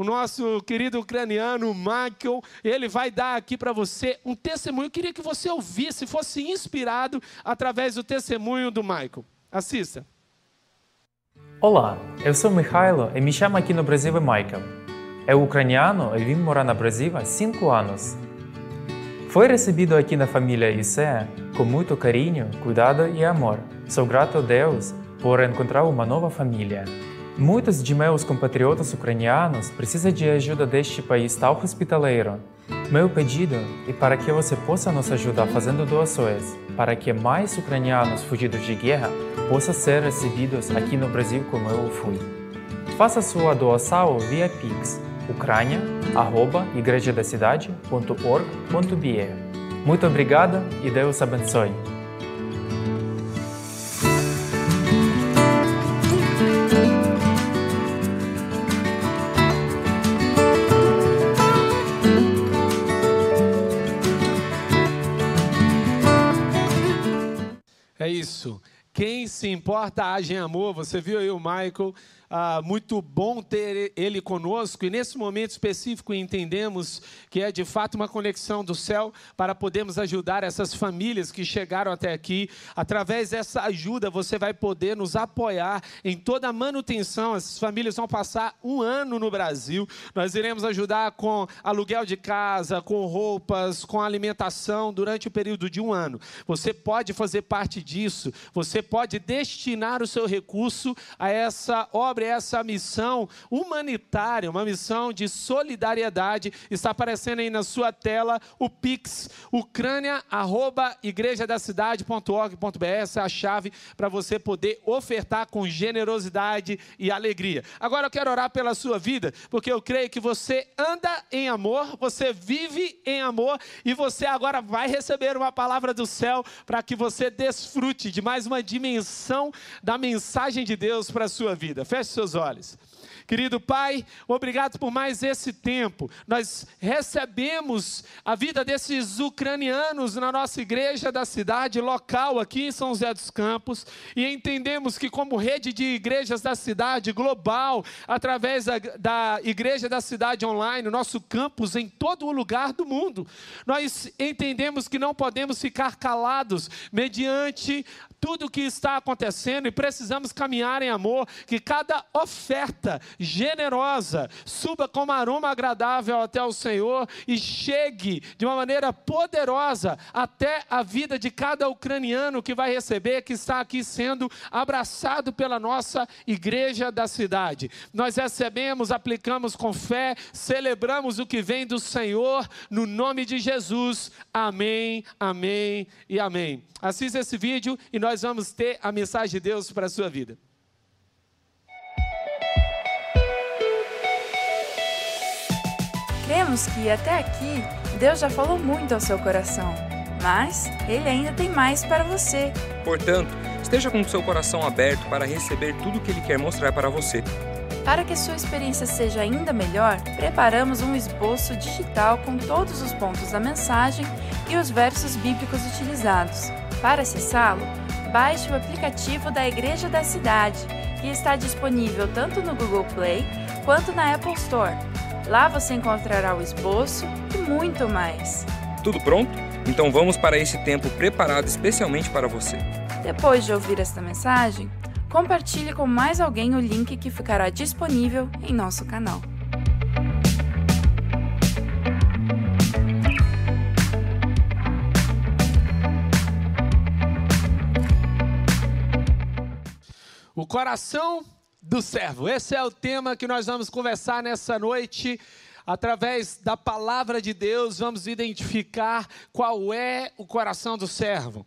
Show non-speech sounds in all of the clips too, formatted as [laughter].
o nosso querido ucraniano Michael, ele vai dar aqui para você um testemunho. Eu queria que você ouvisse, fosse inspirado através do testemunho do Michael. Assista. Olá, eu sou Mihailo e me chamo aqui no Brasil Michael. É ucraniano e vim morar no Brasil há 5 anos. Foi recebido aqui na família ICE com muito carinho, cuidado e amor. Sou grato a Deus por encontrar uma nova família. Muitos de meus compatriotas ucranianos precisam de ajuda deste país tão hospitaleiro. Meu pedido é para que você possa nos ajudar fazendo doações, para que mais ucranianos fugidos de guerra possam ser recebidos aqui no Brasil como eu fui. Faça sua doação via Pix ucrania@igrejadacidade.org.br. Muito obrigado e Deus abençoe. Isso. Quem se importa age em amor. Você viu aí o Michael ah, muito bom ter Ele conosco, e nesse momento específico entendemos que é de fato uma conexão do céu para podermos ajudar essas famílias que chegaram até aqui. Através dessa ajuda, você vai poder nos apoiar em toda a manutenção. Essas famílias vão passar um ano no Brasil. Nós iremos ajudar com aluguel de casa, com roupas, com alimentação durante o período de um ano. Você pode fazer parte disso, você pode destinar o seu recurso a essa obra sobre essa missão humanitária, uma missão de solidariedade. Está aparecendo aí na sua tela o Pix, ucrânia.igrejadacidade.org.br. Essa é a chave para você poder ofertar com generosidade e alegria. Agora eu quero orar pela sua vida, porque eu creio que você anda em amor, você vive em amor e você agora vai receber uma palavra do céu para que você desfrute de mais uma dimensão da mensagem de Deus para a sua vida. Feche seus olhos. Querido Pai, obrigado por mais esse tempo. Nós recebemos a vida desses ucranianos na nossa igreja da cidade local, aqui em São José dos Campos, e entendemos que, como rede de igrejas da cidade global, através da, da Igreja da Cidade Online, nosso campus em todo o lugar do mundo, nós entendemos que não podemos ficar calados mediante tudo o que está acontecendo e precisamos caminhar em amor, que cada oferta generosa suba como aroma agradável até o Senhor e chegue de uma maneira poderosa até a vida de cada ucraniano que vai receber, que está aqui sendo abraçado pela nossa igreja da cidade. Nós recebemos, aplicamos com fé, celebramos o que vem do Senhor, no nome de Jesus. Amém, amém e amém. Assista esse vídeo e nós vamos ter a mensagem de Deus para a sua vida. Cremos que até aqui Deus já falou muito ao seu coração, mas Ele ainda tem mais para você. Portanto, esteja com o seu coração aberto para receber tudo o que Ele quer mostrar para você. Para que sua experiência seja ainda melhor, preparamos um esboço digital com todos os pontos da mensagem e os versos bíblicos utilizados. Para acessá-lo, baixe o aplicativo da Igreja da Cidade, que está disponível tanto no Google Play quanto na Apple Store. Lá você encontrará o esboço e muito mais. Tudo pronto? Então vamos para esse tempo preparado especialmente para você. Depois de ouvir esta mensagem, compartilhe com mais alguém o link que ficará disponível em nosso canal. O coração do servo. Esse é o tema que nós vamos conversar nessa noite. Através da palavra de Deus, vamos identificar qual é o coração do servo.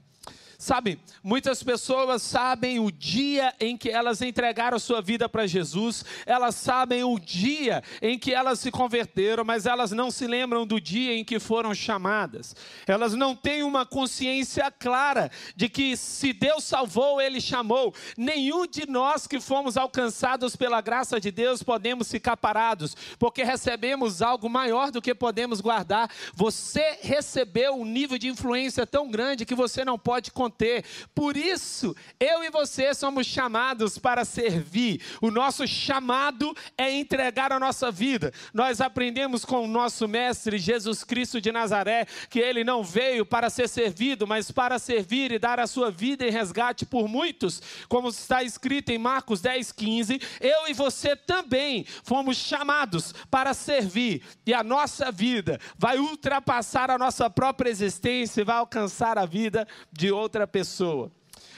Sabe, muitas pessoas sabem o dia em que elas entregaram sua vida para Jesus, elas sabem o dia em que elas se converteram, mas elas não se lembram do dia em que foram chamadas. Elas não têm uma consciência clara de que se Deus salvou, Ele chamou. Nenhum de nós que fomos alcançados pela graça de Deus podemos ficar parados, porque recebemos algo maior do que podemos guardar. Você recebeu um nível de influência tão grande que você não pode contar ter. Por isso, eu e você somos chamados para servir. O nosso chamado é entregar a nossa vida. Nós aprendemos com o nosso mestre Jesus Cristo de Nazaré que ele não veio para ser servido, mas para servir e dar a sua vida em resgate por muitos, como está escrito em Marcos 10, 15. Eu e você também fomos chamados para servir, e a nossa vida vai ultrapassar a nossa própria existência e vai alcançar a vida de outra pessoa.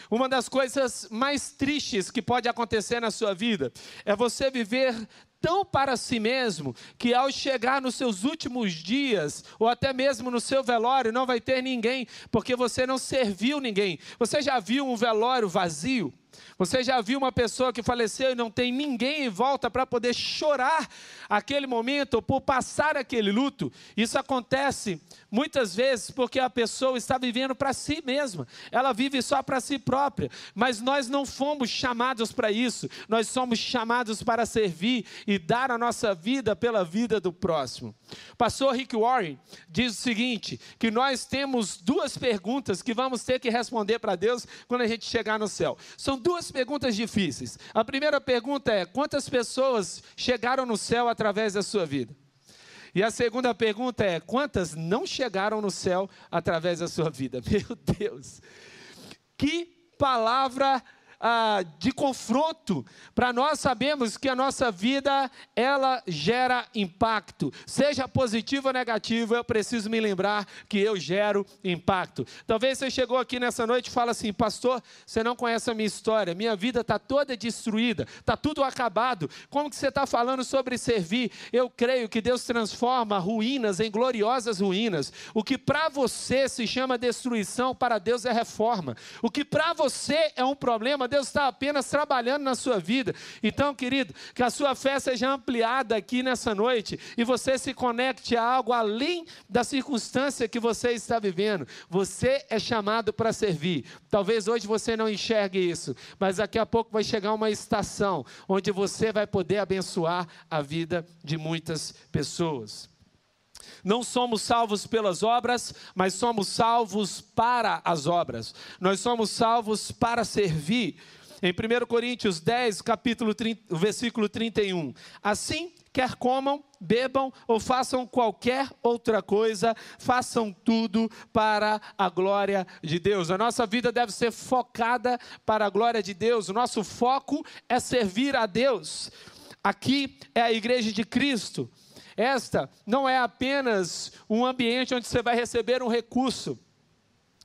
Uma das coisas mais tristes que pode acontecer na sua vida é você viver tão para si mesmo que ao chegar nos seus últimos dias, ou até mesmo no seu velório, não vai ter ninguém, porque você não serviu ninguém. Você já viu um velório vazio? Você já viu uma pessoa que faleceu e não tem ninguém em volta para poder chorar aquele momento ou por passar aquele luto? Isso acontece muitas vezes porque a pessoa está vivendo para si mesma, ela vive só para si própria, mas nós não fomos chamados para isso, nós somos chamados para servir e dar a nossa vida pela vida do próximo. Pastor Rick Warren diz o seguinte: que nós temos duas perguntas que vamos ter que responder para Deus quando a gente chegar no céu. São duas perguntas difíceis. A primeira pergunta é: quantas pessoas chegaram no céu através da sua vida? E a segunda pergunta é: quantas não chegaram no céu através da sua vida? [laughs] Meu Deus, que palavra ah, de confronto, para nós sabemos que a nossa vida ela gera impacto, seja positivo ou negativo, eu preciso me lembrar que eu gero impacto. Talvez você chegou aqui nessa noite e fala assim, pastor, você não conhece a minha história, minha vida está toda destruída, está tudo acabado. Como que você está falando sobre servir? Eu creio que Deus transforma ruínas em gloriosas ruínas. O que para você se chama destruição, para Deus é reforma. O que para você é um problema, Deus está apenas trabalhando na sua vida. Então, querido, que a sua fé seja ampliada aqui nessa noite e você se conecte a algo além da circunstância que você está vivendo. Você é chamado para servir. Talvez hoje você não enxergue isso, mas daqui a pouco vai chegar uma estação onde você vai poder abençoar a vida de muitas pessoas. Não somos salvos pelas obras, mas somos salvos para as obras. Nós somos salvos para servir. Em 1 Coríntios 10, capítulo 30, versículo 31. Assim, quer comam, bebam ou façam qualquer outra coisa, façam tudo para a glória de Deus. A nossa vida deve ser focada para a glória de Deus. O nosso foco é servir a Deus. Aqui é a igreja de Cristo. Esta não é apenas um ambiente onde você vai receber um recurso.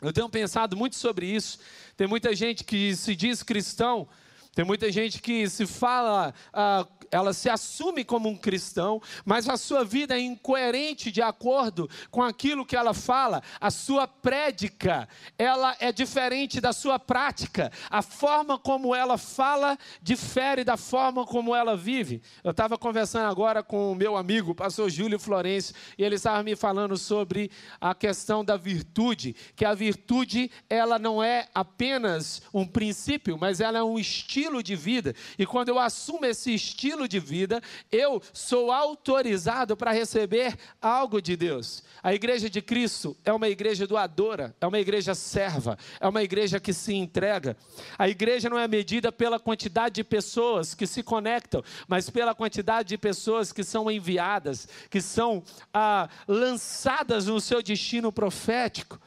Eu tenho pensado muito sobre isso. Tem muita gente que se diz cristão, tem muita gente que se fala ah, ela se assume como um cristão, mas a sua vida é incoerente de acordo com aquilo que ela fala. A sua prédica, ela é diferente da sua prática. A forma como ela fala difere da forma como ela vive. Eu estava conversando agora com o meu amigo, pastor Júlio Florencio, e ele estava me falando sobre a questão da virtude, que a virtude, ela não é apenas um princípio, mas ela é um estilo de vida. E quando eu assumo esse estilo estilo de vida, eu sou autorizado para receber algo de Deus. A igreja de Cristo é uma igreja doadora, é uma igreja serva, é uma igreja que se entrega. A igreja não é medida pela quantidade de pessoas que se conectam, mas pela quantidade de pessoas que são enviadas, que são ah, lançadas no seu destino profético.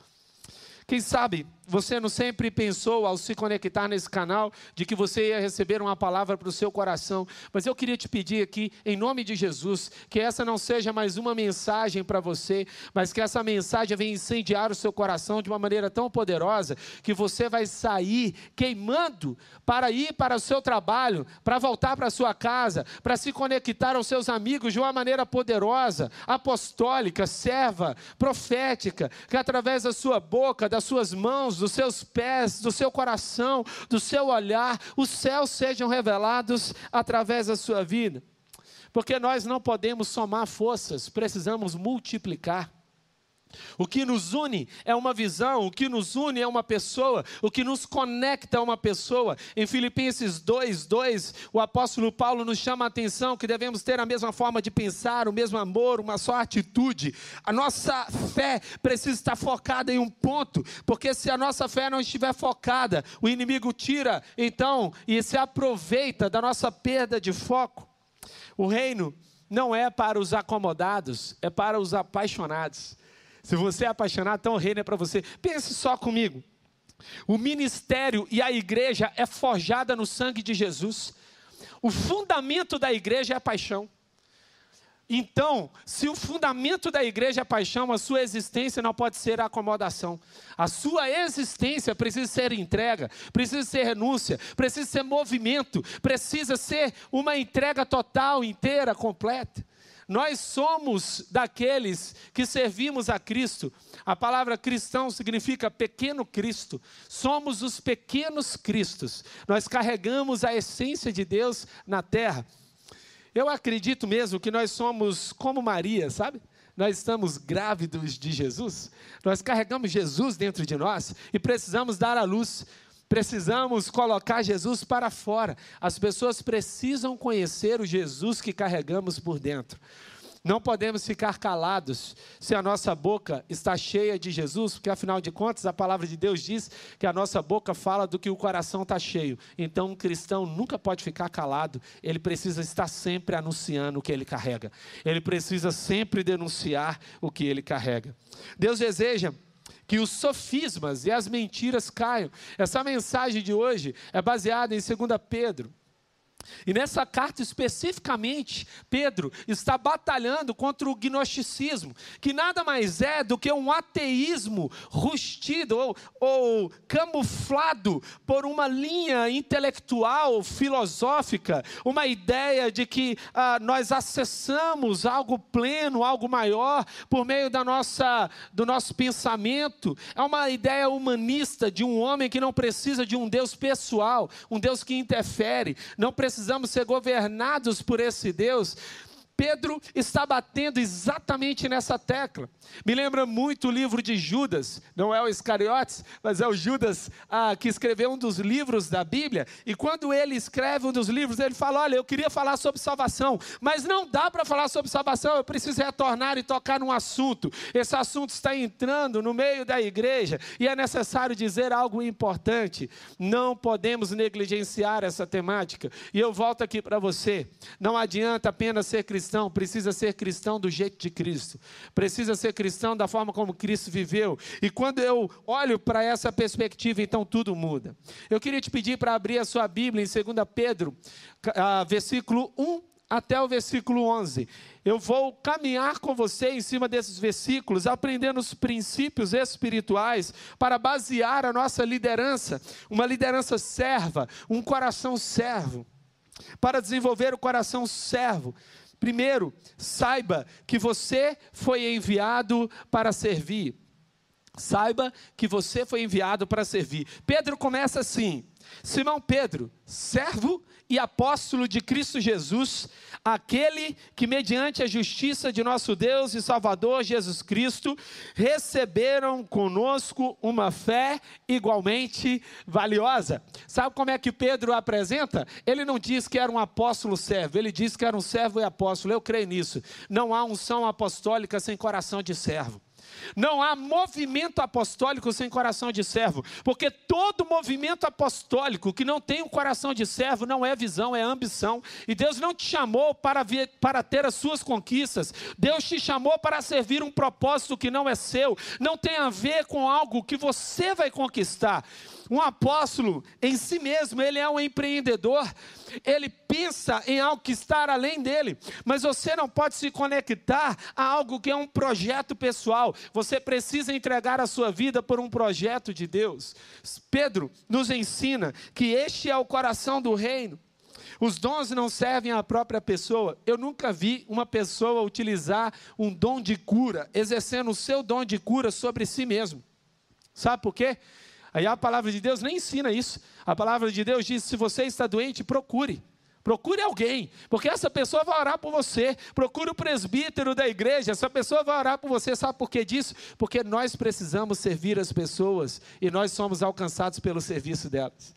Quem sabe você não sempre pensou, ao se conectar nesse canal, de que você ia receber uma palavra para o seu coração, mas eu queria te pedir aqui, em nome de Jesus, que essa não seja mais uma mensagem para você, mas que essa mensagem venha incendiar o seu coração de uma maneira tão poderosa que você vai sair queimando para ir para o seu trabalho, para voltar para a sua casa, para se conectar aos seus amigos de uma maneira poderosa, apostólica, serva, profética, que através da sua boca, das suas mãos, mãos, dos seus pés, do seu coração, do seu olhar, os céus sejam revelados através da sua vida. Porque nós não podemos somar forças, precisamos multiplicar. O que nos une é uma visão, o que nos une é uma pessoa, o que nos conecta é uma pessoa. Em Filipenses 2, 2, o apóstolo Paulo nos chama a atenção que devemos ter a mesma forma de pensar, o mesmo amor, uma só atitude. A nossa fé precisa estar focada em um ponto, porque se a nossa fé não estiver focada, o inimigo tira então e se aproveita da nossa perda de foco. O reino não é para os acomodados, é para os apaixonados. Se você é apaixonado, então o reino é para você. Pense só comigo. O ministério e a igreja é forjada no sangue de Jesus. O fundamento da igreja é a paixão. Então, se o fundamento da igreja é a paixão, a sua existência não pode ser a acomodação. A sua existência precisa ser entrega, precisa ser renúncia, precisa ser movimento, precisa ser uma entrega total, inteira, completa. Nós somos daqueles que servimos a Cristo. A palavra cristão significa pequeno Cristo. Somos os pequenos Cristos. Nós carregamos a essência de Deus na terra. Eu acredito mesmo que nós somos como Maria, sabe? Nós estamos grávidos de Jesus. Nós carregamos Jesus dentro de nós e precisamos dar à luz. Precisamos colocar Jesus para fora. As pessoas precisam conhecer o Jesus que carregamos por dentro. Não podemos ficar calados se a nossa boca está cheia de Jesus, porque afinal de contas a palavra de Deus diz que a nossa boca fala do que o coração está cheio. Então um cristão nunca pode ficar calado, ele precisa estar sempre anunciando o que ele carrega, ele precisa sempre denunciar o que ele carrega. Deus deseja que os sofismas e as mentiras caiam. Essa mensagem de hoje é baseada em 2 Pedro e nessa carta especificamente, Pedro está batalhando contra o gnosticismo, que nada mais é do que um ateísmo rustido ou, ou camuflado por uma linha intelectual, filosófica, uma ideia de que ah, nós acessamos algo pleno, algo maior, por meio da nossa, do nosso pensamento. É uma ideia humanista de um homem que não precisa de um Deus pessoal, um Deus que interfere, não precisa precisamos ser governados por esse Deus. Pedro está batendo exatamente nessa tecla. Me lembra muito o livro de Judas, não é o Iscariotes, mas é o Judas ah, que escreveu um dos livros da Bíblia. E quando ele escreve um dos livros, ele fala: Olha, eu queria falar sobre salvação, mas não dá para falar sobre salvação, eu preciso retornar e tocar num assunto. Esse assunto está entrando no meio da igreja e é necessário dizer algo importante. Não podemos negligenciar essa temática. E eu volto aqui para você: não adianta apenas ser cristão, precisa ser cristão do jeito de Cristo, precisa ser cristão da forma como Cristo viveu. E quando eu olho para essa perspectiva, então tudo muda. Eu queria te pedir para abrir a sua Bíblia em 2 Pedro, uh, versículo 1 até o versículo 11. Eu vou caminhar com você em cima desses versículos, aprendendo os princípios espirituais para basear a nossa liderança, uma liderança serva, um coração servo, para desenvolver o coração servo. Primeiro, saiba que você foi enviado para servir. Saiba que você foi enviado para servir. Pedro começa assim: Simão Pedro, servo e apóstolo de Cristo Jesus, aquele que, mediante a justiça de nosso Deus e Salvador Jesus Cristo, receberam conosco uma fé igualmente valiosa. Sabe como é que Pedro apresenta? Ele não diz que era um apóstolo servo, ele diz que era um servo e apóstolo. Eu creio nisso. Não há unção apostólica sem coração de servo. Não há movimento apostólico sem coração de servo, porque todo movimento apostólico que não tem um coração de servo não é visão, é ambição. E Deus não te chamou para, para ter as suas conquistas, Deus te chamou para servir um propósito que não é seu, não tem a ver com algo que você vai conquistar. Um apóstolo em si mesmo, ele é um empreendedor, ele pensa em algo que está além dele, mas você não pode se conectar a algo que é um projeto pessoal, você precisa entregar a sua vida por um projeto de Deus. Pedro nos ensina que este é o coração do reino. Os dons não servem à própria pessoa. Eu nunca vi uma pessoa utilizar um dom de cura, exercendo o seu dom de cura sobre si mesmo. Sabe por quê? Aí a palavra de Deus nem ensina isso. A palavra de Deus diz: se você está doente, procure. Procure alguém, porque essa pessoa vai orar por você. Procure o presbítero da igreja, essa pessoa vai orar por você. Sabe por que disso? Porque nós precisamos servir as pessoas e nós somos alcançados pelo serviço delas.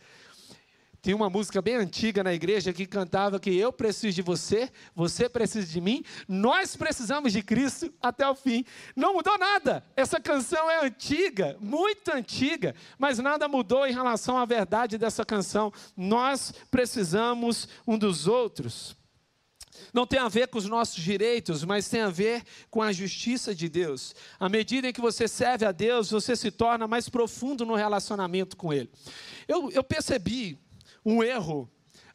Tinha uma música bem antiga na igreja que cantava que eu preciso de você, você precisa de mim, nós precisamos de Cristo até o fim. Não mudou nada. Essa canção é antiga, muito antiga, mas nada mudou em relação à verdade dessa canção. Nós precisamos um dos outros. Não tem a ver com os nossos direitos, mas tem a ver com a justiça de Deus. À medida em que você serve a Deus, você se torna mais profundo no relacionamento com Ele. Eu, eu percebi um erro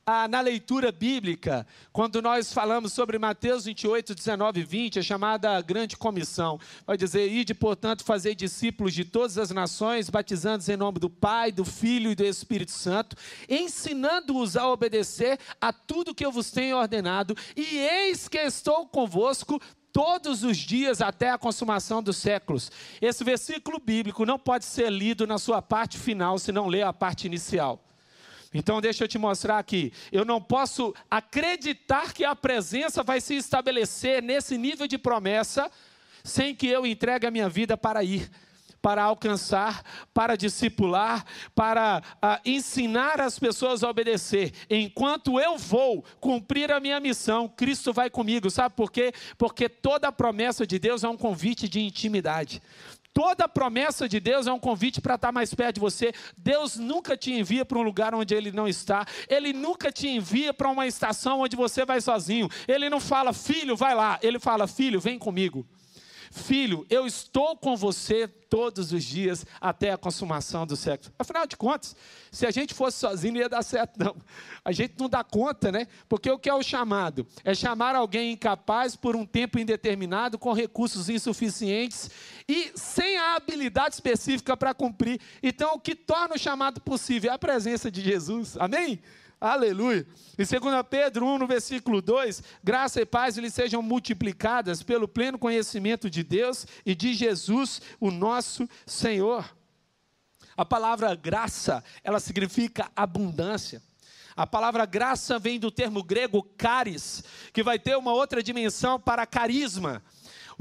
ah, na leitura bíblica, quando nós falamos sobre Mateus 28, 19 e 20, a chamada grande comissão. Vai dizer: Ide, portanto, fazer discípulos de todas as nações, batizando-os em nome do Pai, do Filho e do Espírito Santo, ensinando-os a obedecer a tudo que eu vos tenho ordenado, e eis que estou convosco todos os dias até a consumação dos séculos. Esse versículo bíblico não pode ser lido na sua parte final se não ler a parte inicial. Então, deixa eu te mostrar aqui. Eu não posso acreditar que a presença vai se estabelecer nesse nível de promessa sem que eu entregue a minha vida para ir, para alcançar, para discipular, para uh, ensinar as pessoas a obedecer. Enquanto eu vou cumprir a minha missão, Cristo vai comigo. Sabe por quê? Porque toda promessa de Deus é um convite de intimidade. Toda promessa de Deus é um convite para estar mais perto de você. Deus nunca te envia para um lugar onde Ele não está. Ele nunca te envia para uma estação onde você vai sozinho. Ele não fala, filho, vai lá. Ele fala, filho, vem comigo. Filho, eu estou com você todos os dias até a consumação do sexo. Afinal de contas, se a gente fosse sozinho, não ia dar certo, não. A gente não dá conta, né? Porque o que é o chamado? É chamar alguém incapaz por um tempo indeterminado, com recursos insuficientes e sem a habilidade específica para cumprir. Então, o que torna o chamado possível é a presença de Jesus. Amém? Aleluia. Em 2 Pedro 1, no versículo 2, graça e paz lhes sejam multiplicadas pelo pleno conhecimento de Deus e de Jesus, o nosso Senhor. A palavra graça, ela significa abundância. A palavra graça vem do termo grego caris, que vai ter uma outra dimensão para carisma.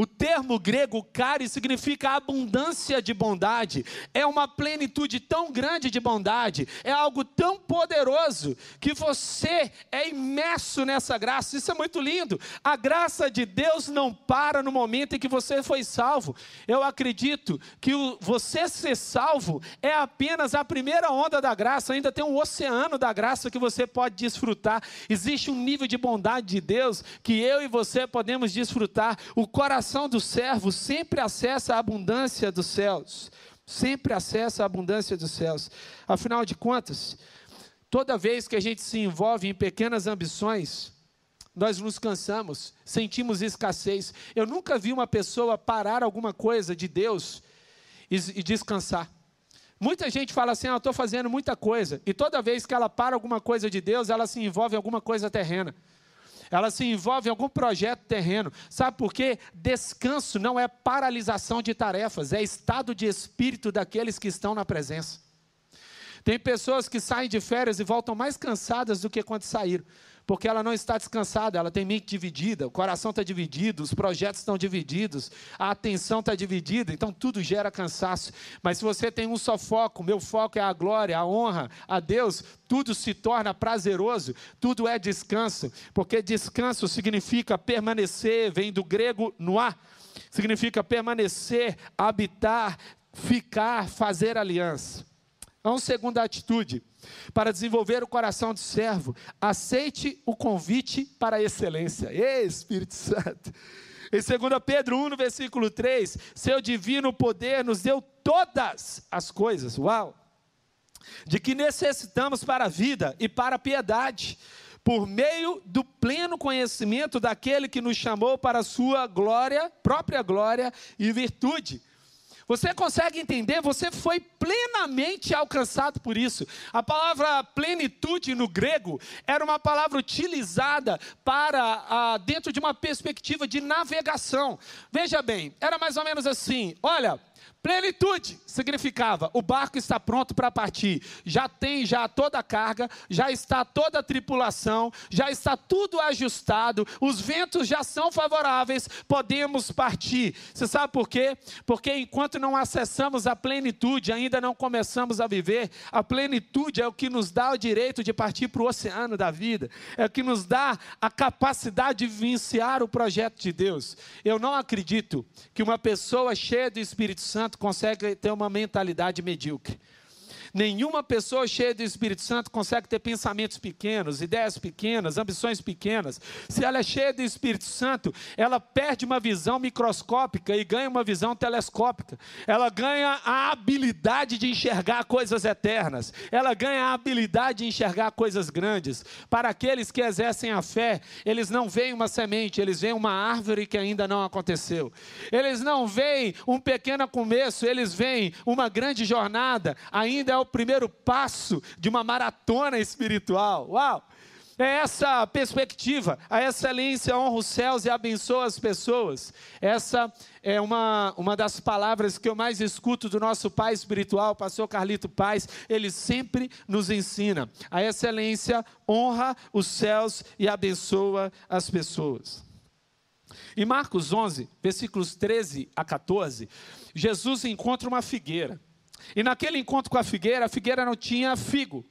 O termo grego cari significa abundância de bondade. É uma plenitude tão grande de bondade, é algo tão poderoso que você é imerso nessa graça. Isso é muito lindo. A graça de Deus não para no momento em que você foi salvo. Eu acredito que você ser salvo é apenas a primeira onda da graça, ainda tem um oceano da graça que você pode desfrutar. Existe um nível de bondade de Deus que eu e você podemos desfrutar. O coração coração do servo sempre acessa a abundância dos céus. Sempre acessa a abundância dos céus. Afinal de contas, toda vez que a gente se envolve em pequenas ambições, nós nos cansamos, sentimos escassez. Eu nunca vi uma pessoa parar alguma coisa de Deus e, e descansar. Muita gente fala assim: ah, eu estou fazendo muita coisa. E toda vez que ela para alguma coisa de Deus, ela se envolve em alguma coisa terrena ela se envolve em algum projeto terreno. Sabe por quê? Descanso não é paralisação de tarefas, é estado de espírito daqueles que estão na presença. Tem pessoas que saem de férias e voltam mais cansadas do que quando saíram porque ela não está descansada, ela tem mente dividida, o coração está dividido, os projetos estão divididos, a atenção está dividida, então tudo gera cansaço. Mas se você tem um só foco, meu foco é a glória, a honra a Deus, tudo se torna prazeroso, tudo é descanso, porque descanso significa permanecer, vem do grego noá, significa permanecer, habitar, ficar, fazer aliança. Uma segunda atitude, para desenvolver o coração do servo, aceite o convite para a excelência. Ei, Espírito Santo. Em 2 Pedro 1, no versículo 3, seu divino poder nos deu todas as coisas, uau, de que necessitamos para a vida e para a piedade, por meio do pleno conhecimento daquele que nos chamou para a sua glória, própria glória e virtude você consegue entender? Você foi plenamente alcançado por isso. A palavra plenitude no grego era uma palavra utilizada para ah, dentro de uma perspectiva de navegação. Veja bem, era mais ou menos assim: olha, Plenitude significava o barco está pronto para partir, já tem já toda a carga, já está toda a tripulação, já está tudo ajustado, os ventos já são favoráveis, podemos partir. Você sabe por quê? Porque enquanto não acessamos a plenitude, ainda não começamos a viver. A plenitude é o que nos dá o direito de partir para o oceano da vida, é o que nos dá a capacidade de vivenciar o projeto de Deus. Eu não acredito que uma pessoa cheia do Espírito Santo Santo consegue ter uma mentalidade medíocre. Nenhuma pessoa cheia do Espírito Santo consegue ter pensamentos pequenos, ideias pequenas, ambições pequenas. Se ela é cheia do Espírito Santo, ela perde uma visão microscópica e ganha uma visão telescópica. Ela ganha a habilidade de enxergar coisas eternas. Ela ganha a habilidade de enxergar coisas grandes. Para aqueles que exercem a fé, eles não veem uma semente, eles veem uma árvore que ainda não aconteceu. Eles não veem um pequeno começo, eles veem uma grande jornada. Ainda é o primeiro passo de uma maratona espiritual. Uau! É essa perspectiva. A excelência honra os céus e abençoa as pessoas. Essa é uma, uma das palavras que eu mais escuto do nosso pai espiritual, pastor Carlito Paz. Ele sempre nos ensina. A excelência honra os céus e abençoa as pessoas. Em Marcos 11, versículos 13 a 14, Jesus encontra uma figueira. E naquele encontro com a figueira, a figueira não tinha figo.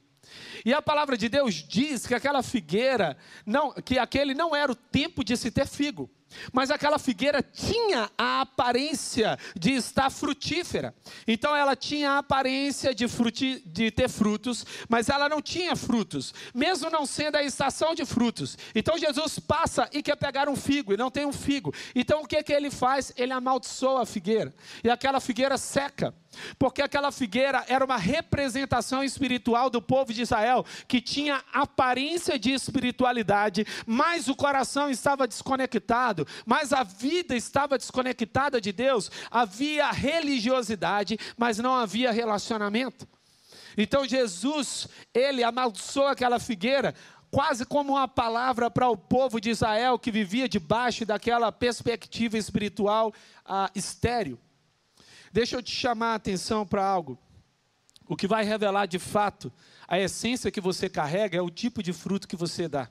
E a palavra de Deus diz que aquela figueira, não, que aquele não era o tempo de se ter figo. Mas aquela figueira tinha a aparência de estar frutífera. Então ela tinha a aparência de, fruti, de ter frutos, mas ela não tinha frutos, mesmo não sendo a estação de frutos. Então Jesus passa e quer pegar um figo, e não tem um figo. Então o que, que ele faz? Ele amaldiçoa a figueira, e aquela figueira seca. Porque aquela figueira era uma representação espiritual do povo de Israel, que tinha aparência de espiritualidade, mas o coração estava desconectado mas a vida estava desconectada de Deus, havia religiosidade, mas não havia relacionamento. Então Jesus, ele amaldiçoou aquela figueira, quase como uma palavra para o povo de Israel que vivia debaixo daquela perspectiva espiritual ah, estéreo. Deixa eu te chamar a atenção para algo. O que vai revelar de fato a essência que você carrega é o tipo de fruto que você dá.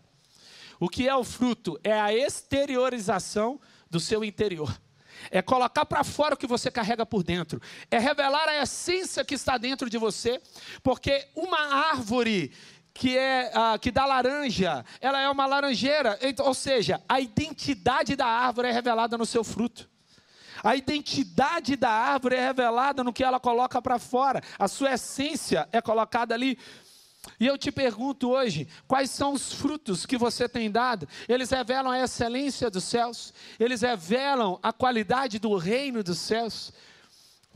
O que é o fruto? É a exteriorização do seu interior. É colocar para fora o que você carrega por dentro. É revelar a essência que está dentro de você. Porque uma árvore que é que dá laranja, ela é uma laranjeira. Ou seja, a identidade da árvore é revelada no seu fruto. A identidade da árvore é revelada no que ela coloca para fora. A sua essência é colocada ali e eu te pergunto hoje, quais são os frutos que você tem dado? Eles revelam a excelência dos céus, eles revelam a qualidade do reino dos céus.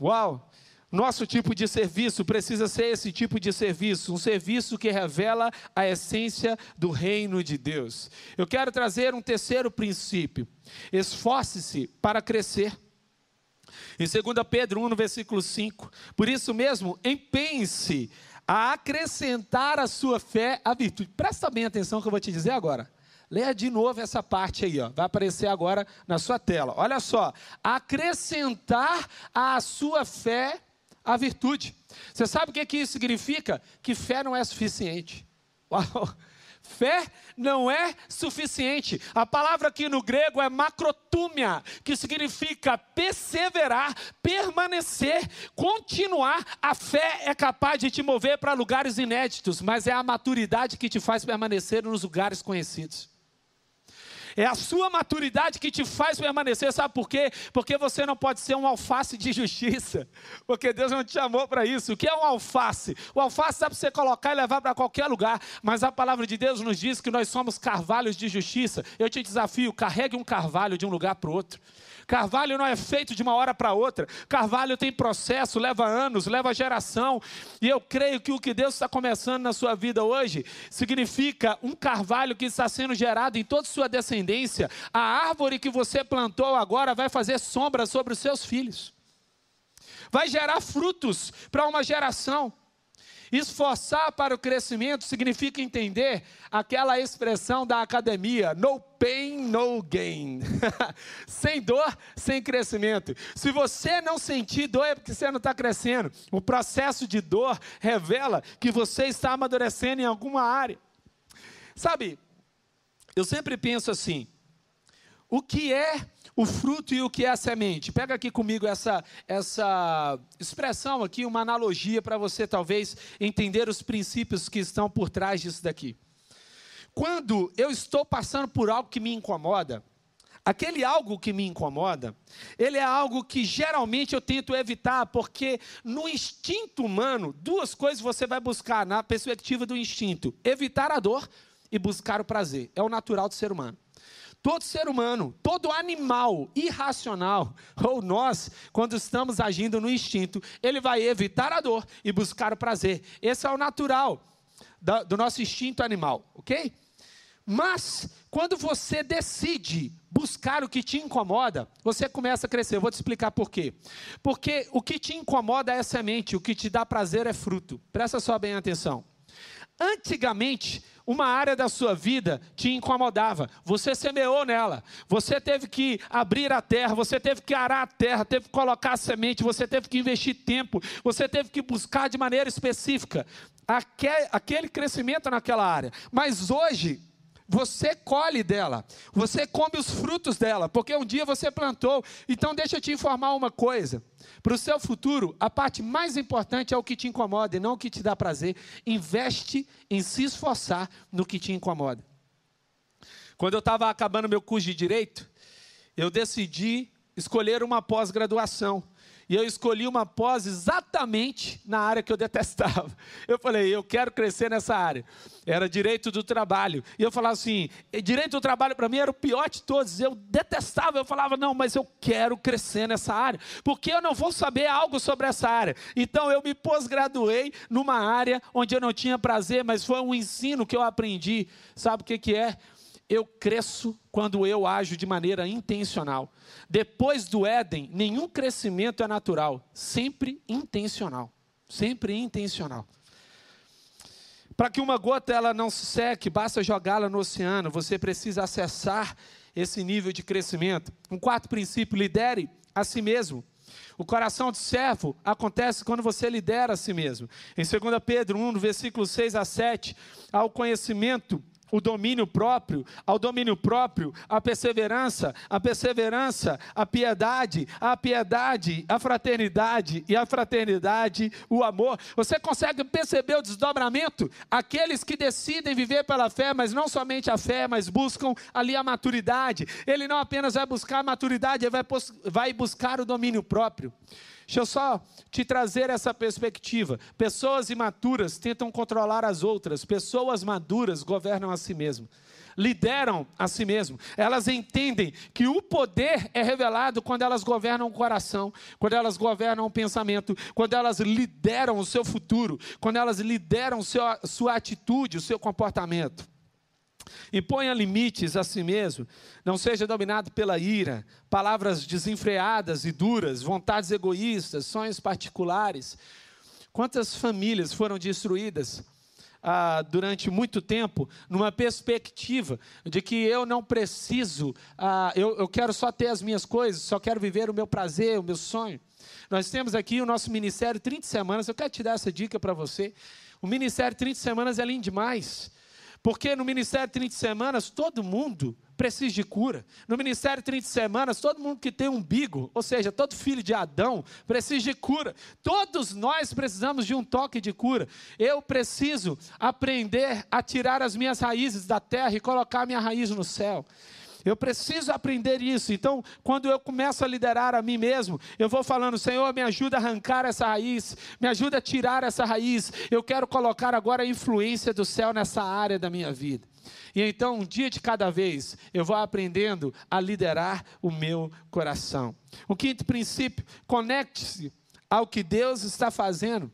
Uau! Nosso tipo de serviço precisa ser esse tipo de serviço, um serviço que revela a essência do reino de Deus. Eu quero trazer um terceiro princípio: esforce-se para crescer. Em 2 Pedro 1, no versículo 5, por isso mesmo, empenhe-se a acrescentar a sua fé à virtude. Presta bem atenção que eu vou te dizer agora. Leia de novo essa parte aí, ó. vai aparecer agora na sua tela. Olha só, acrescentar à sua fé a virtude. Você sabe o que, que isso significa? Que fé não é suficiente. Uau! Fé não é suficiente. A palavra aqui no grego é macrotúmia, que significa perseverar, permanecer, continuar. A fé é capaz de te mover para lugares inéditos, mas é a maturidade que te faz permanecer nos lugares conhecidos. É a sua maturidade que te faz permanecer. Sabe por quê? Porque você não pode ser um alface de justiça. Porque Deus não te chamou para isso. O que é um alface? O alface dá para você colocar e levar para qualquer lugar. Mas a palavra de Deus nos diz que nós somos carvalhos de justiça. Eu te desafio, carregue um carvalho de um lugar para o outro. Carvalho não é feito de uma hora para outra. Carvalho tem processo, leva anos, leva geração. E eu creio que o que Deus está começando na sua vida hoje significa um carvalho que está sendo gerado em toda sua descendência. A árvore que você plantou agora vai fazer sombra sobre os seus filhos. Vai gerar frutos para uma geração. Esforçar para o crescimento significa entender aquela expressão da academia: no pain, no gain. [laughs] sem dor, sem crescimento. Se você não sentir dor, é porque você não está crescendo. O processo de dor revela que você está amadurecendo em alguma área. Sabe, eu sempre penso assim: o que é o fruto e o que é a semente? Pega aqui comigo essa, essa expressão aqui, uma analogia para você talvez entender os princípios que estão por trás disso daqui. Quando eu estou passando por algo que me incomoda, aquele algo que me incomoda, ele é algo que geralmente eu tento evitar, porque no instinto humano, duas coisas você vai buscar na perspectiva do instinto: evitar a dor e buscar o prazer. É o natural do ser humano. Todo ser humano, todo animal irracional, [laughs] ou nós, quando estamos agindo no instinto, ele vai evitar a dor e buscar o prazer. Esse é o natural do nosso instinto animal, ok? Mas, quando você decide buscar o que te incomoda, você começa a crescer. Eu vou te explicar por quê. Porque o que te incomoda é semente, o que te dá prazer é fruto. Presta só bem atenção. Antigamente, uma área da sua vida te incomodava, você semeou nela, você teve que abrir a terra, você teve que arar a terra, teve que colocar a semente, você teve que investir tempo, você teve que buscar de maneira específica. Aquele crescimento naquela área. Mas hoje, você colhe dela, você come os frutos dela, porque um dia você plantou. Então, deixa eu te informar uma coisa: para o seu futuro, a parte mais importante é o que te incomoda e não o que te dá prazer. Investe em se esforçar no que te incomoda. Quando eu estava acabando meu curso de direito, eu decidi escolher uma pós-graduação. E eu escolhi uma pós exatamente na área que eu detestava. [laughs] Eu falei, eu quero crescer nessa área. Era direito do trabalho. E eu falava assim: direito do trabalho para mim era o pior de todos. Eu detestava. Eu falava, não, mas eu quero crescer nessa área. Porque eu não vou saber algo sobre essa área. Então eu me pós-graduei numa área onde eu não tinha prazer, mas foi um ensino que eu aprendi. Sabe o que, que é? Eu cresço quando eu ajo de maneira intencional. Depois do Éden, nenhum crescimento é natural, sempre intencional. Sempre intencional. Para que uma gota ela não se seque, basta jogá-la no oceano. Você precisa acessar esse nível de crescimento. Um quarto princípio: lidere a si mesmo. O coração de servo acontece quando você lidera a si mesmo. Em 2 Pedro 1, versículo 6 a 7, ao conhecimento o domínio próprio, ao domínio próprio, a perseverança, a perseverança, a piedade, a piedade, a fraternidade e a fraternidade, o amor. Você consegue perceber o desdobramento? Aqueles que decidem viver pela fé, mas não somente a fé, mas buscam ali a maturidade. Ele não apenas vai buscar a maturidade, ele vai, vai buscar o domínio próprio. Deixa eu só te trazer essa perspectiva. Pessoas imaturas tentam controlar as outras, pessoas maduras governam a si mesmas. Lideram a si mesmo. Elas entendem que o poder é revelado quando elas governam o coração, quando elas governam o pensamento, quando elas lideram o seu futuro, quando elas lideram a sua atitude, o seu comportamento. Imponha limites a si mesmo, não seja dominado pela ira, palavras desenfreadas e duras, vontades egoístas, sonhos particulares. Quantas famílias foram destruídas ah, durante muito tempo, numa perspectiva de que eu não preciso, ah, eu, eu quero só ter as minhas coisas, só quero viver o meu prazer, o meu sonho. Nós temos aqui o nosso ministério 30 semanas, eu quero te dar essa dica para você. O ministério 30 semanas é lindo demais. Porque no Ministério 30 Semanas, todo mundo precisa de cura. No Ministério 30 Semanas, todo mundo que tem umbigo, ou seja, todo filho de Adão, precisa de cura. Todos nós precisamos de um toque de cura. Eu preciso aprender a tirar as minhas raízes da terra e colocar a minha raiz no céu. Eu preciso aprender isso. Então, quando eu começo a liderar a mim mesmo, eu vou falando: Senhor, me ajuda a arrancar essa raiz, me ajuda a tirar essa raiz. Eu quero colocar agora a influência do céu nessa área da minha vida. E então, um dia de cada vez, eu vou aprendendo a liderar o meu coração. O quinto princípio: conecte-se ao que Deus está fazendo.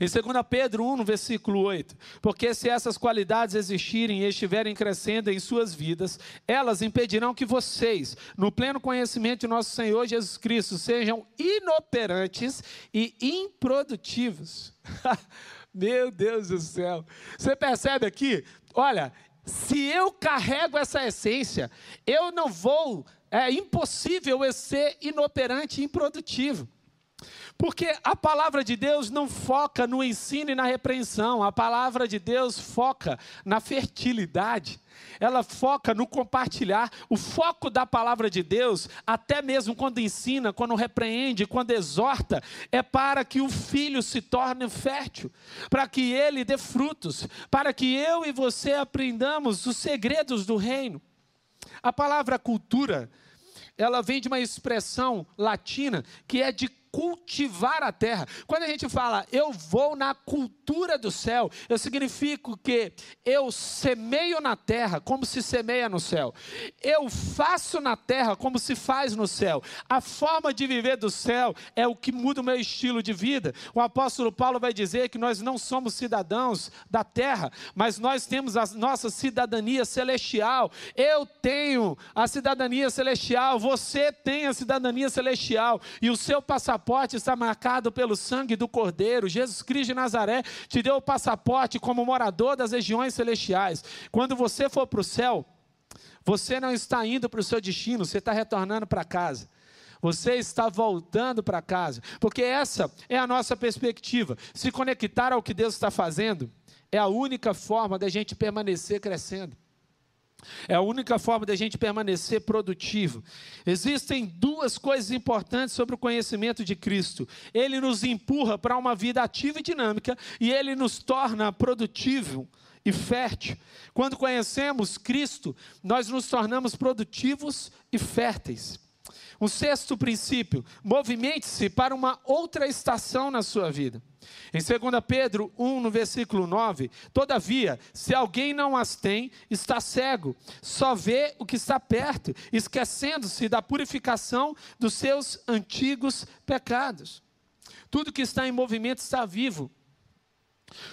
Em 2 Pedro 1, no versículo 8: Porque se essas qualidades existirem e estiverem crescendo em suas vidas, elas impedirão que vocês, no pleno conhecimento de nosso Senhor Jesus Cristo, sejam inoperantes e improdutivos. [laughs] Meu Deus do céu. Você percebe aqui? Olha, se eu carrego essa essência, eu não vou, é impossível eu ser inoperante e improdutivo. Porque a palavra de Deus não foca no ensino e na repreensão, a palavra de Deus foca na fertilidade, ela foca no compartilhar. O foco da palavra de Deus, até mesmo quando ensina, quando repreende, quando exorta, é para que o filho se torne fértil, para que ele dê frutos, para que eu e você aprendamos os segredos do reino. A palavra cultura, ela vem de uma expressão latina que é de cultivar a terra. Quando a gente fala, eu vou na cultura do céu, eu significo que eu semeio na terra como se semeia no céu. Eu faço na terra como se faz no céu. A forma de viver do céu é o que muda o meu estilo de vida. O apóstolo Paulo vai dizer que nós não somos cidadãos da terra, mas nós temos a nossa cidadania celestial. Eu tenho a cidadania celestial, você tem a cidadania celestial e o seu passaporte passaporte está marcado pelo sangue do Cordeiro. Jesus Cristo de Nazaré te deu o passaporte como morador das regiões celestiais. Quando você for para o céu, você não está indo para o seu destino, você está retornando para casa. Você está voltando para casa, porque essa é a nossa perspectiva. Se conectar ao que Deus está fazendo é a única forma da gente permanecer crescendo. É a única forma de a gente permanecer produtivo. Existem duas coisas importantes sobre o conhecimento de Cristo. Ele nos empurra para uma vida ativa e dinâmica e ele nos torna produtivo e fértil. Quando conhecemos Cristo, nós nos tornamos produtivos e férteis. Um sexto princípio: movimente-se para uma outra estação na sua vida. Em 2 Pedro 1, no versículo 9: Todavia, se alguém não as tem, está cego, só vê o que está perto, esquecendo-se da purificação dos seus antigos pecados. Tudo que está em movimento está vivo.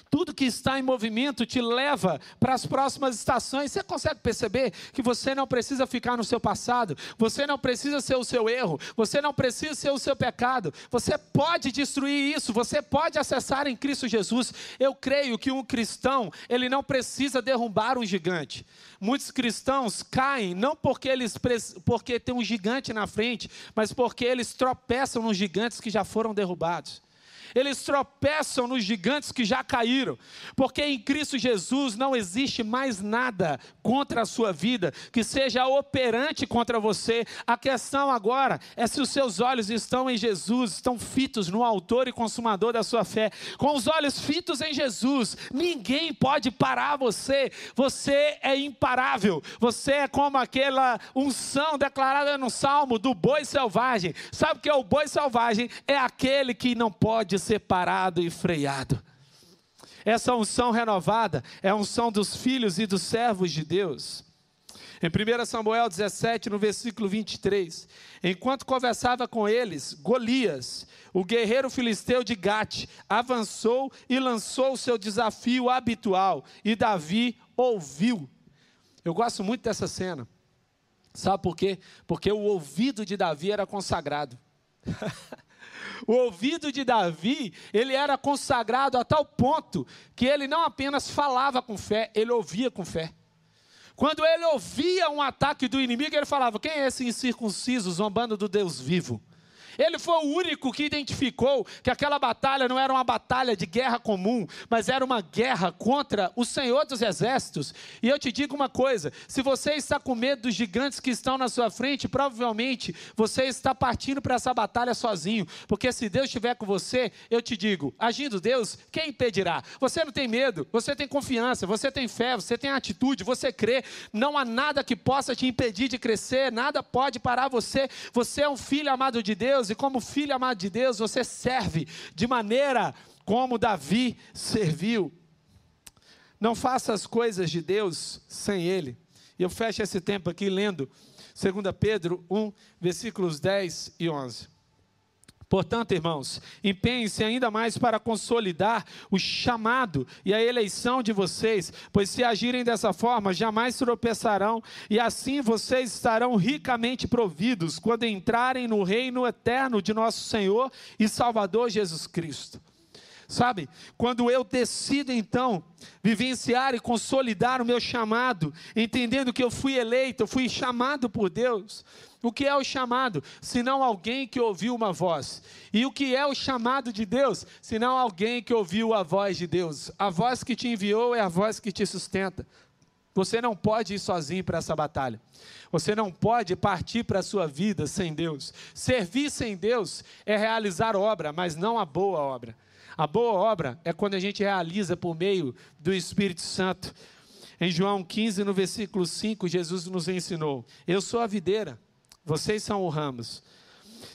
Tudo que está em movimento te leva para as próximas estações. Você consegue perceber que você não precisa ficar no seu passado, você não precisa ser o seu erro, você não precisa ser o seu pecado. Você pode destruir isso, você pode acessar em Cristo Jesus. Eu creio que um cristão, ele não precisa derrubar um gigante. Muitos cristãos caem não porque eles porque tem um gigante na frente, mas porque eles tropeçam nos gigantes que já foram derrubados eles tropeçam nos gigantes que já caíram, porque em Cristo Jesus não existe mais nada contra a sua vida que seja operante contra você. A questão agora é se os seus olhos estão em Jesus, estão fitos no Autor e Consumador da sua fé. Com os olhos fitos em Jesus, ninguém pode parar você. Você é imparável. Você é como aquela unção declarada no Salmo do boi selvagem. Sabe o que é o boi selvagem? É aquele que não pode separado e freado. Essa unção renovada é a unção dos filhos e dos servos de Deus. Em 1 Samuel 17, no versículo 23, enquanto conversava com eles, Golias, o guerreiro filisteu de Gate, avançou e lançou o seu desafio habitual, e Davi ouviu. Eu gosto muito dessa cena. Sabe por quê? Porque o ouvido de Davi era consagrado. [laughs] O ouvido de Davi, ele era consagrado a tal ponto que ele não apenas falava com fé, ele ouvia com fé. Quando ele ouvia um ataque do inimigo, ele falava: Quem é esse incircunciso zombando do Deus vivo? Ele foi o único que identificou que aquela batalha não era uma batalha de guerra comum, mas era uma guerra contra o Senhor dos Exércitos. E eu te digo uma coisa: se você está com medo dos gigantes que estão na sua frente, provavelmente você está partindo para essa batalha sozinho, porque se Deus estiver com você, eu te digo, agindo Deus, quem impedirá? Você não tem medo, você tem confiança, você tem fé, você tem atitude, você crê, não há nada que possa te impedir de crescer, nada pode parar você. Você é um filho amado de Deus Deus e como filho amado de Deus, você serve de maneira como Davi serviu. Não faça as coisas de Deus sem Ele. E eu fecho esse tempo aqui lendo 2 Pedro 1, versículos 10 e 11. Portanto, irmãos, empenhem-se ainda mais para consolidar o chamado e a eleição de vocês, pois se agirem dessa forma, jamais tropeçarão, e assim vocês estarão ricamente providos quando entrarem no reino eterno de nosso Senhor e Salvador Jesus Cristo. Sabe? Quando eu decido então vivenciar e consolidar o meu chamado, entendendo que eu fui eleito, eu fui chamado por Deus. O que é o chamado? Senão alguém que ouviu uma voz. E o que é o chamado de Deus? Senão alguém que ouviu a voz de Deus. A voz que te enviou é a voz que te sustenta. Você não pode ir sozinho para essa batalha. Você não pode partir para a sua vida sem Deus. Servir sem Deus é realizar obra, mas não a boa obra. A boa obra é quando a gente realiza por meio do Espírito Santo. Em João 15, no versículo 5, Jesus nos ensinou: Eu sou a videira, vocês são os ramos.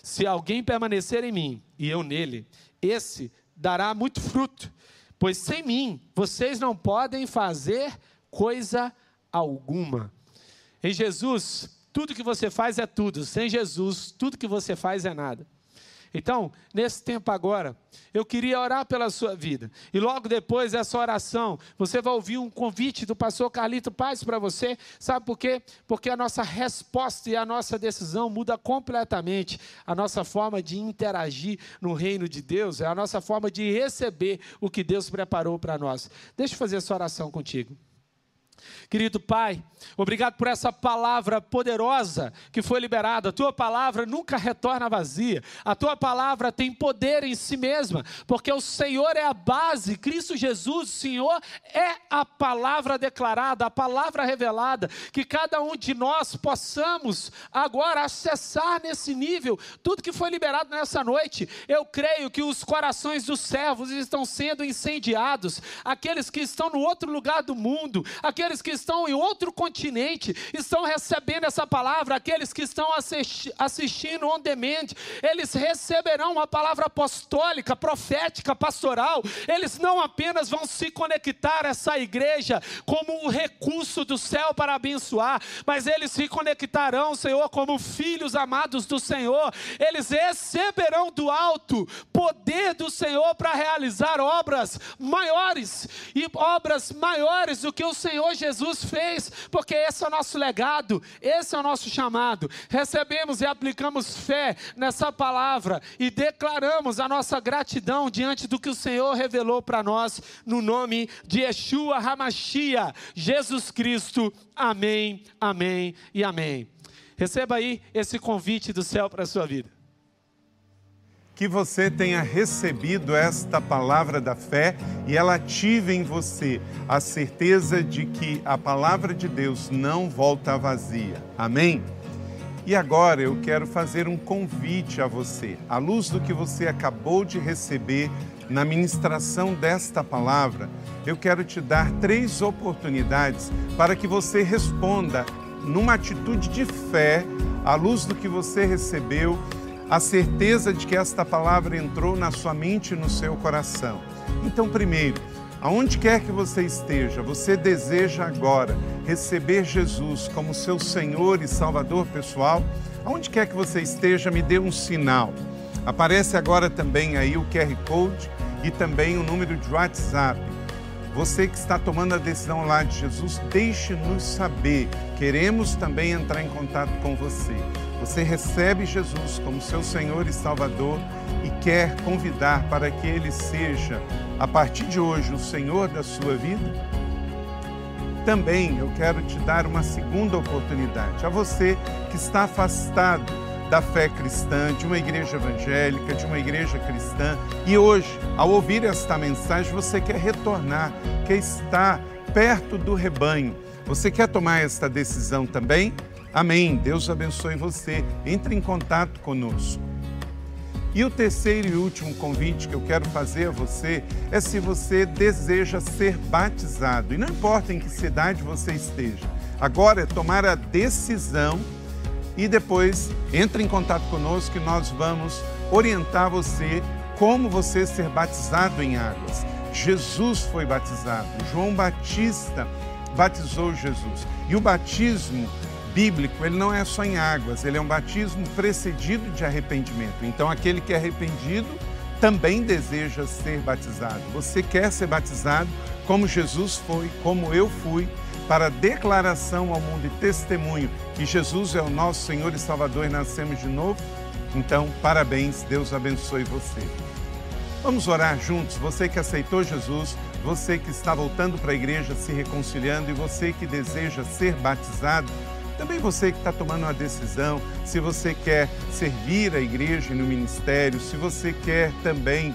Se alguém permanecer em mim e eu nele, esse dará muito fruto, pois sem mim vocês não podem fazer coisa alguma. Em Jesus, tudo que você faz é tudo. Sem Jesus, tudo que você faz é nada. Então, nesse tempo agora, eu queria orar pela sua vida. E logo depois dessa oração, você vai ouvir um convite do pastor Carlito Paz para você. Sabe por quê? Porque a nossa resposta e a nossa decisão muda completamente a nossa forma de interagir no reino de Deus, é a nossa forma de receber o que Deus preparou para nós. Deixa eu fazer essa oração contigo. Querido Pai, obrigado por essa palavra poderosa que foi liberada. A tua palavra nunca retorna vazia. A tua palavra tem poder em si mesma, porque o Senhor é a base, Cristo Jesus, o Senhor é a palavra declarada, a palavra revelada, que cada um de nós possamos agora acessar nesse nível tudo que foi liberado nessa noite. Eu creio que os corações dos servos estão sendo incendiados, aqueles que estão no outro lugar do mundo, aqueles aqueles que estão em outro continente estão recebendo essa palavra, aqueles que estão assisti assistindo on demand, eles receberão uma palavra apostólica, profética, pastoral. Eles não apenas vão se conectar a essa igreja como um recurso do céu para abençoar, mas eles se conectarão, Senhor, como filhos amados do Senhor. Eles receberão do alto poder do Senhor para realizar obras maiores e obras maiores do que o Senhor Jesus fez, porque esse é o nosso legado, esse é o nosso chamado. Recebemos e aplicamos fé nessa palavra e declaramos a nossa gratidão diante do que o Senhor revelou para nós, no nome de Yeshua Hamashia, Jesus Cristo. Amém, amém e amém. Receba aí esse convite do céu para a sua vida que você tenha recebido esta palavra da fé e ela ative em você a certeza de que a palavra de Deus não volta vazia. Amém? E agora eu quero fazer um convite a você, à luz do que você acabou de receber na ministração desta palavra, eu quero te dar três oportunidades para que você responda numa atitude de fé, à luz do que você recebeu a certeza de que esta palavra entrou na sua mente e no seu coração. Então, primeiro, aonde quer que você esteja, você deseja agora receber Jesus como seu Senhor e Salvador pessoal? Aonde quer que você esteja, me dê um sinal. Aparece agora também aí o QR Code e também o número de WhatsApp. Você que está tomando a decisão lá de Jesus, deixe-nos saber. Queremos também entrar em contato com você. Você recebe Jesus como seu Senhor e Salvador e quer convidar para que Ele seja, a partir de hoje, o Senhor da sua vida? Também eu quero te dar uma segunda oportunidade. A você que está afastado da fé cristã, de uma igreja evangélica, de uma igreja cristã, e hoje, ao ouvir esta mensagem, você quer retornar, quer estar perto do rebanho. Você quer tomar esta decisão também? Amém. Deus abençoe você. Entre em contato conosco. E o terceiro e último convite que eu quero fazer a você é se você deseja ser batizado. E não importa em que cidade você esteja. Agora é tomar a decisão e depois entre em contato conosco que nós vamos orientar você como você ser batizado em águas. Jesus foi batizado, João Batista batizou Jesus. E o batismo bíblico, ele não é só em águas, ele é um batismo precedido de arrependimento. Então, aquele que é arrependido também deseja ser batizado. Você quer ser batizado como Jesus foi, como eu fui, para declaração ao mundo e testemunho que Jesus é o nosso Senhor e Salvador e nascemos de novo? Então, parabéns, Deus abençoe você. Vamos orar juntos. Você que aceitou Jesus, você que está voltando para a igreja, se reconciliando e você que deseja ser batizado. Também você que está tomando uma decisão, se você quer servir a igreja no ministério, se você quer também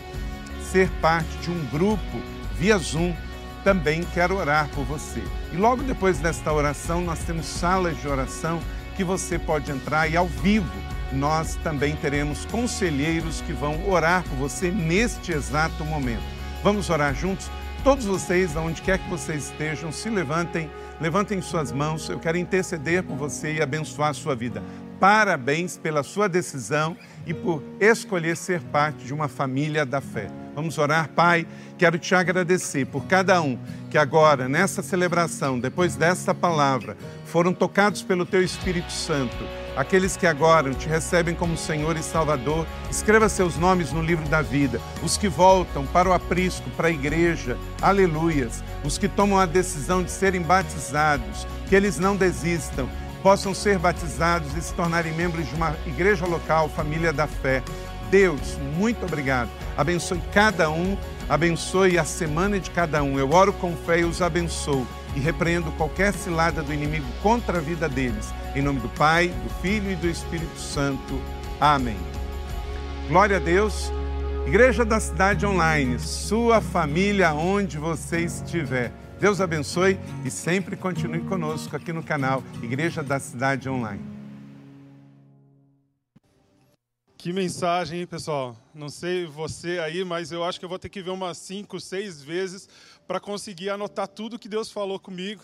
ser parte de um grupo via Zoom, também quero orar por você. E logo depois desta oração, nós temos salas de oração que você pode entrar e ao vivo nós também teremos conselheiros que vão orar por você neste exato momento. Vamos orar juntos? Todos vocês, aonde quer que vocês estejam, se levantem, levantem suas mãos. Eu quero interceder por você e abençoar a sua vida. Parabéns pela sua decisão e por escolher ser parte de uma família da fé. Vamos orar, Pai. Quero te agradecer por cada um que agora, nessa celebração, depois desta palavra, foram tocados pelo Teu Espírito Santo. Aqueles que agora te recebem como Senhor e Salvador, escreva seus nomes no livro da vida. Os que voltam para o aprisco, para a igreja, aleluias. Os que tomam a decisão de serem batizados, que eles não desistam, possam ser batizados e se tornarem membros de uma igreja local, família da fé. Deus, muito obrigado. Abençoe cada um, abençoe a semana de cada um. Eu oro com fé e os abençoo e repreendo qualquer cilada do inimigo contra a vida deles. Em nome do Pai, do Filho e do Espírito Santo. Amém. Glória a Deus. Igreja da Cidade Online, sua família onde você estiver. Deus abençoe e sempre continue conosco aqui no canal Igreja da Cidade Online. Que mensagem, hein, pessoal? Não sei você aí, mas eu acho que eu vou ter que ver umas cinco, seis vezes para conseguir anotar tudo que Deus falou comigo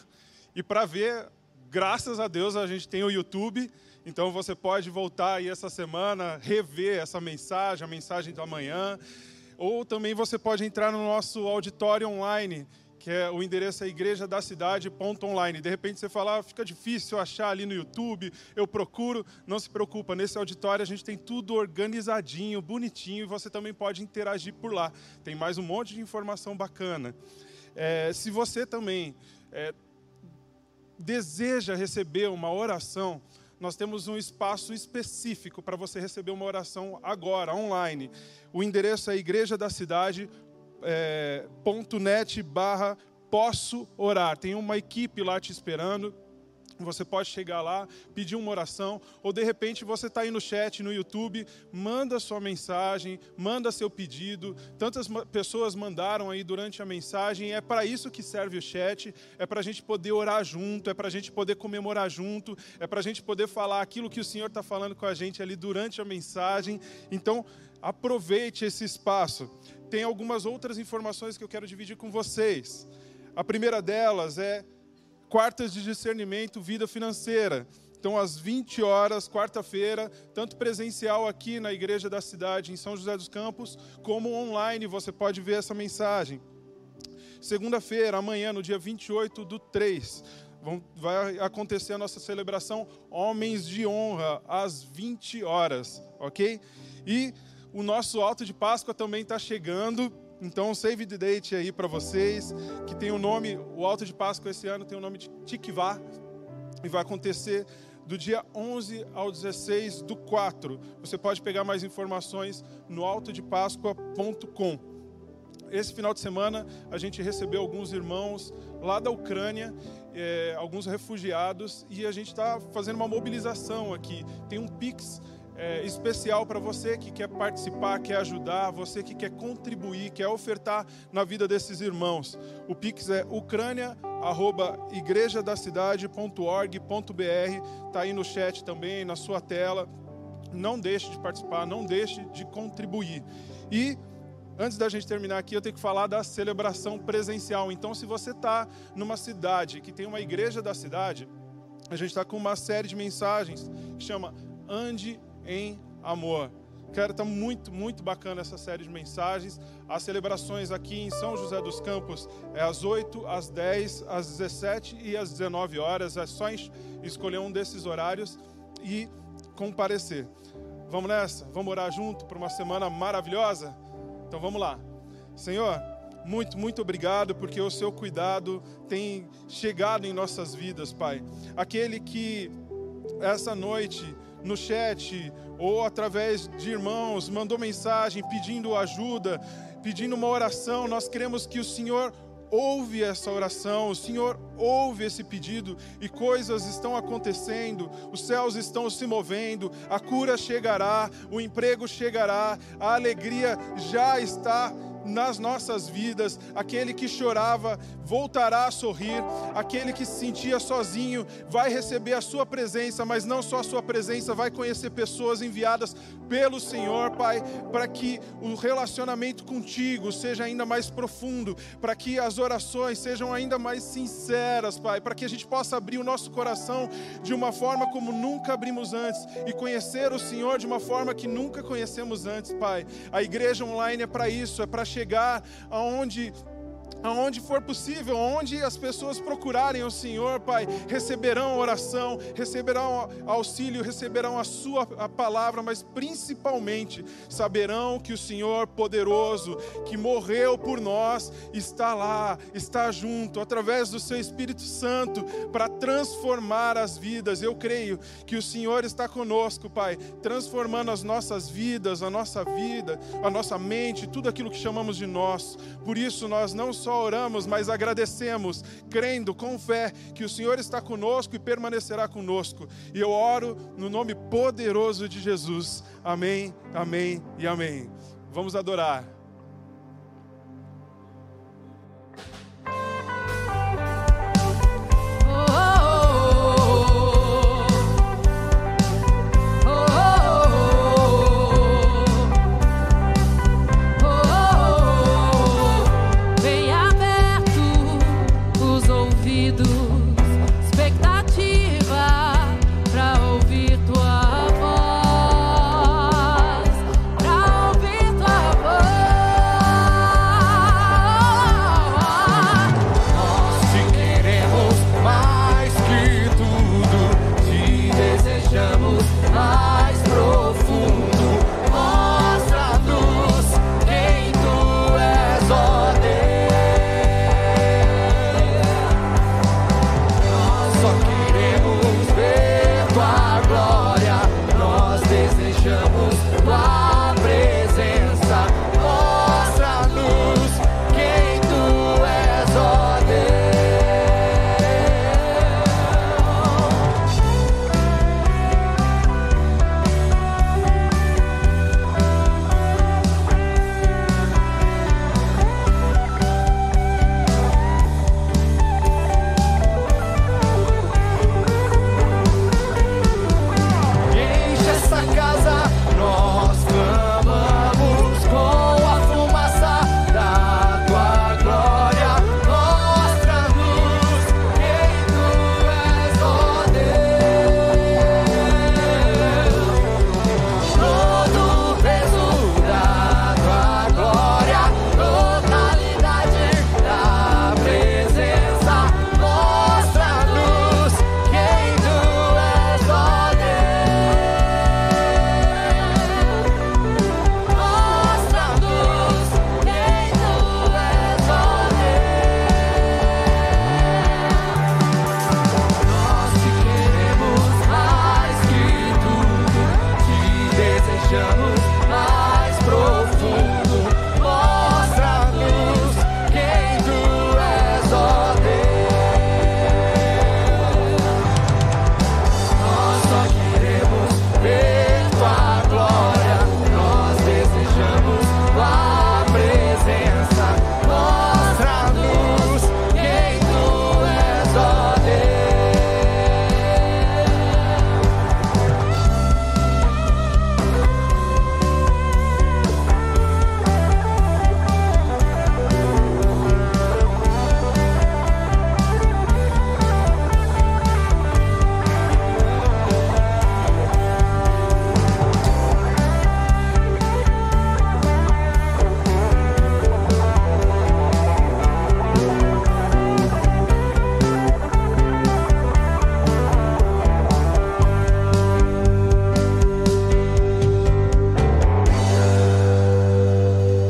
e para ver. Graças a Deus a gente tem o YouTube, então você pode voltar aí essa semana, rever essa mensagem, a mensagem da manhã, ou também você pode entrar no nosso auditório online que é o endereço é igreja da. De repente você fala, ah, fica difícil achar ali no YouTube, eu procuro. Não se preocupa, nesse auditório a gente tem tudo organizadinho, bonitinho, e você também pode interagir por lá. Tem mais um monte de informação bacana. É, se você também é, deseja receber uma oração, nós temos um espaço específico para você receber uma oração agora, online. O endereço é igreja da cidade é, .net barra posso orar. Tem uma equipe lá te esperando. Você pode chegar lá, pedir uma oração, ou de repente você está aí no chat, no YouTube, manda sua mensagem, manda seu pedido. Tantas pessoas mandaram aí durante a mensagem. É para isso que serve o chat, é para a gente poder orar junto, é para a gente poder comemorar junto, é para a gente poder falar aquilo que o Senhor está falando com a gente ali durante a mensagem. Então, aproveite esse espaço tem algumas outras informações que eu quero dividir com vocês. A primeira delas é quartas de discernimento, vida financeira. Então, às 20 horas, quarta-feira, tanto presencial aqui na Igreja da Cidade, em São José dos Campos, como online, você pode ver essa mensagem. Segunda-feira, amanhã, no dia 28 do 3, vai acontecer a nossa celebração Homens de Honra, às 20 horas, ok? E o nosso alto de Páscoa também está chegando. Então, save the date aí para vocês, que tem o nome, o alto de Páscoa esse ano tem o nome de Tikvá, e vai acontecer do dia 11 ao 16 do 4. Você pode pegar mais informações no altodepáscoa.com. Esse final de semana a gente recebeu alguns irmãos lá da Ucrânia, é, alguns refugiados, e a gente está fazendo uma mobilização aqui. Tem um Pix é, especial para você que quer participar, quer ajudar, você que quer contribuir, quer ofertar na vida desses irmãos. O Pix é ucrânia@igrejadacidade.org.br. Está aí no chat também, na sua tela. Não deixe de participar, não deixe de contribuir. E Antes da gente terminar aqui, eu tenho que falar da celebração presencial. Então, se você está numa cidade que tem uma igreja da cidade, a gente está com uma série de mensagens que chama Ande em amor. Cara, está muito, muito bacana essa série de mensagens. As celebrações aqui em São José dos Campos é às 8, às 10, às 17 e às 19 horas. É só escolher um desses horários e comparecer. Vamos nessa? Vamos orar junto para uma semana maravilhosa? Então vamos lá. Senhor, muito, muito obrigado porque o seu cuidado tem chegado em nossas vidas, Pai. Aquele que essa noite no chat ou através de irmãos, mandou mensagem pedindo ajuda, pedindo uma oração, nós queremos que o Senhor ouve essa oração, o Senhor ouve esse pedido e coisas estão acontecendo, os céus estão se movendo, a cura chegará, o emprego chegará, a alegria já está nas nossas vidas. Aquele que chorava voltará a sorrir, aquele que se sentia sozinho vai receber a sua presença, mas não só a sua presença, vai conhecer pessoas enviadas pelo Senhor, Pai, para que o relacionamento contigo seja ainda mais profundo, para que as orações sejam ainda mais sinceras, Pai, para que a gente possa abrir o nosso coração de uma forma como nunca abrimos antes e conhecer o Senhor de uma forma que nunca conhecemos antes, Pai. A igreja online é para isso, é para chegar aonde aonde for possível, onde as pessoas procurarem o Senhor, Pai, receberão oração, receberão auxílio, receberão a Sua palavra, mas principalmente saberão que o Senhor poderoso, que morreu por nós, está lá, está junto, através do Seu Espírito Santo, para transformar as vidas. Eu creio que o Senhor está conosco, Pai, transformando as nossas vidas, a nossa vida, a nossa mente, tudo aquilo que chamamos de nós. Por isso, nós não só só oramos, mas agradecemos, crendo com fé que o Senhor está conosco e permanecerá conosco. E eu oro no nome poderoso de Jesus. Amém, amém e amém. Vamos adorar.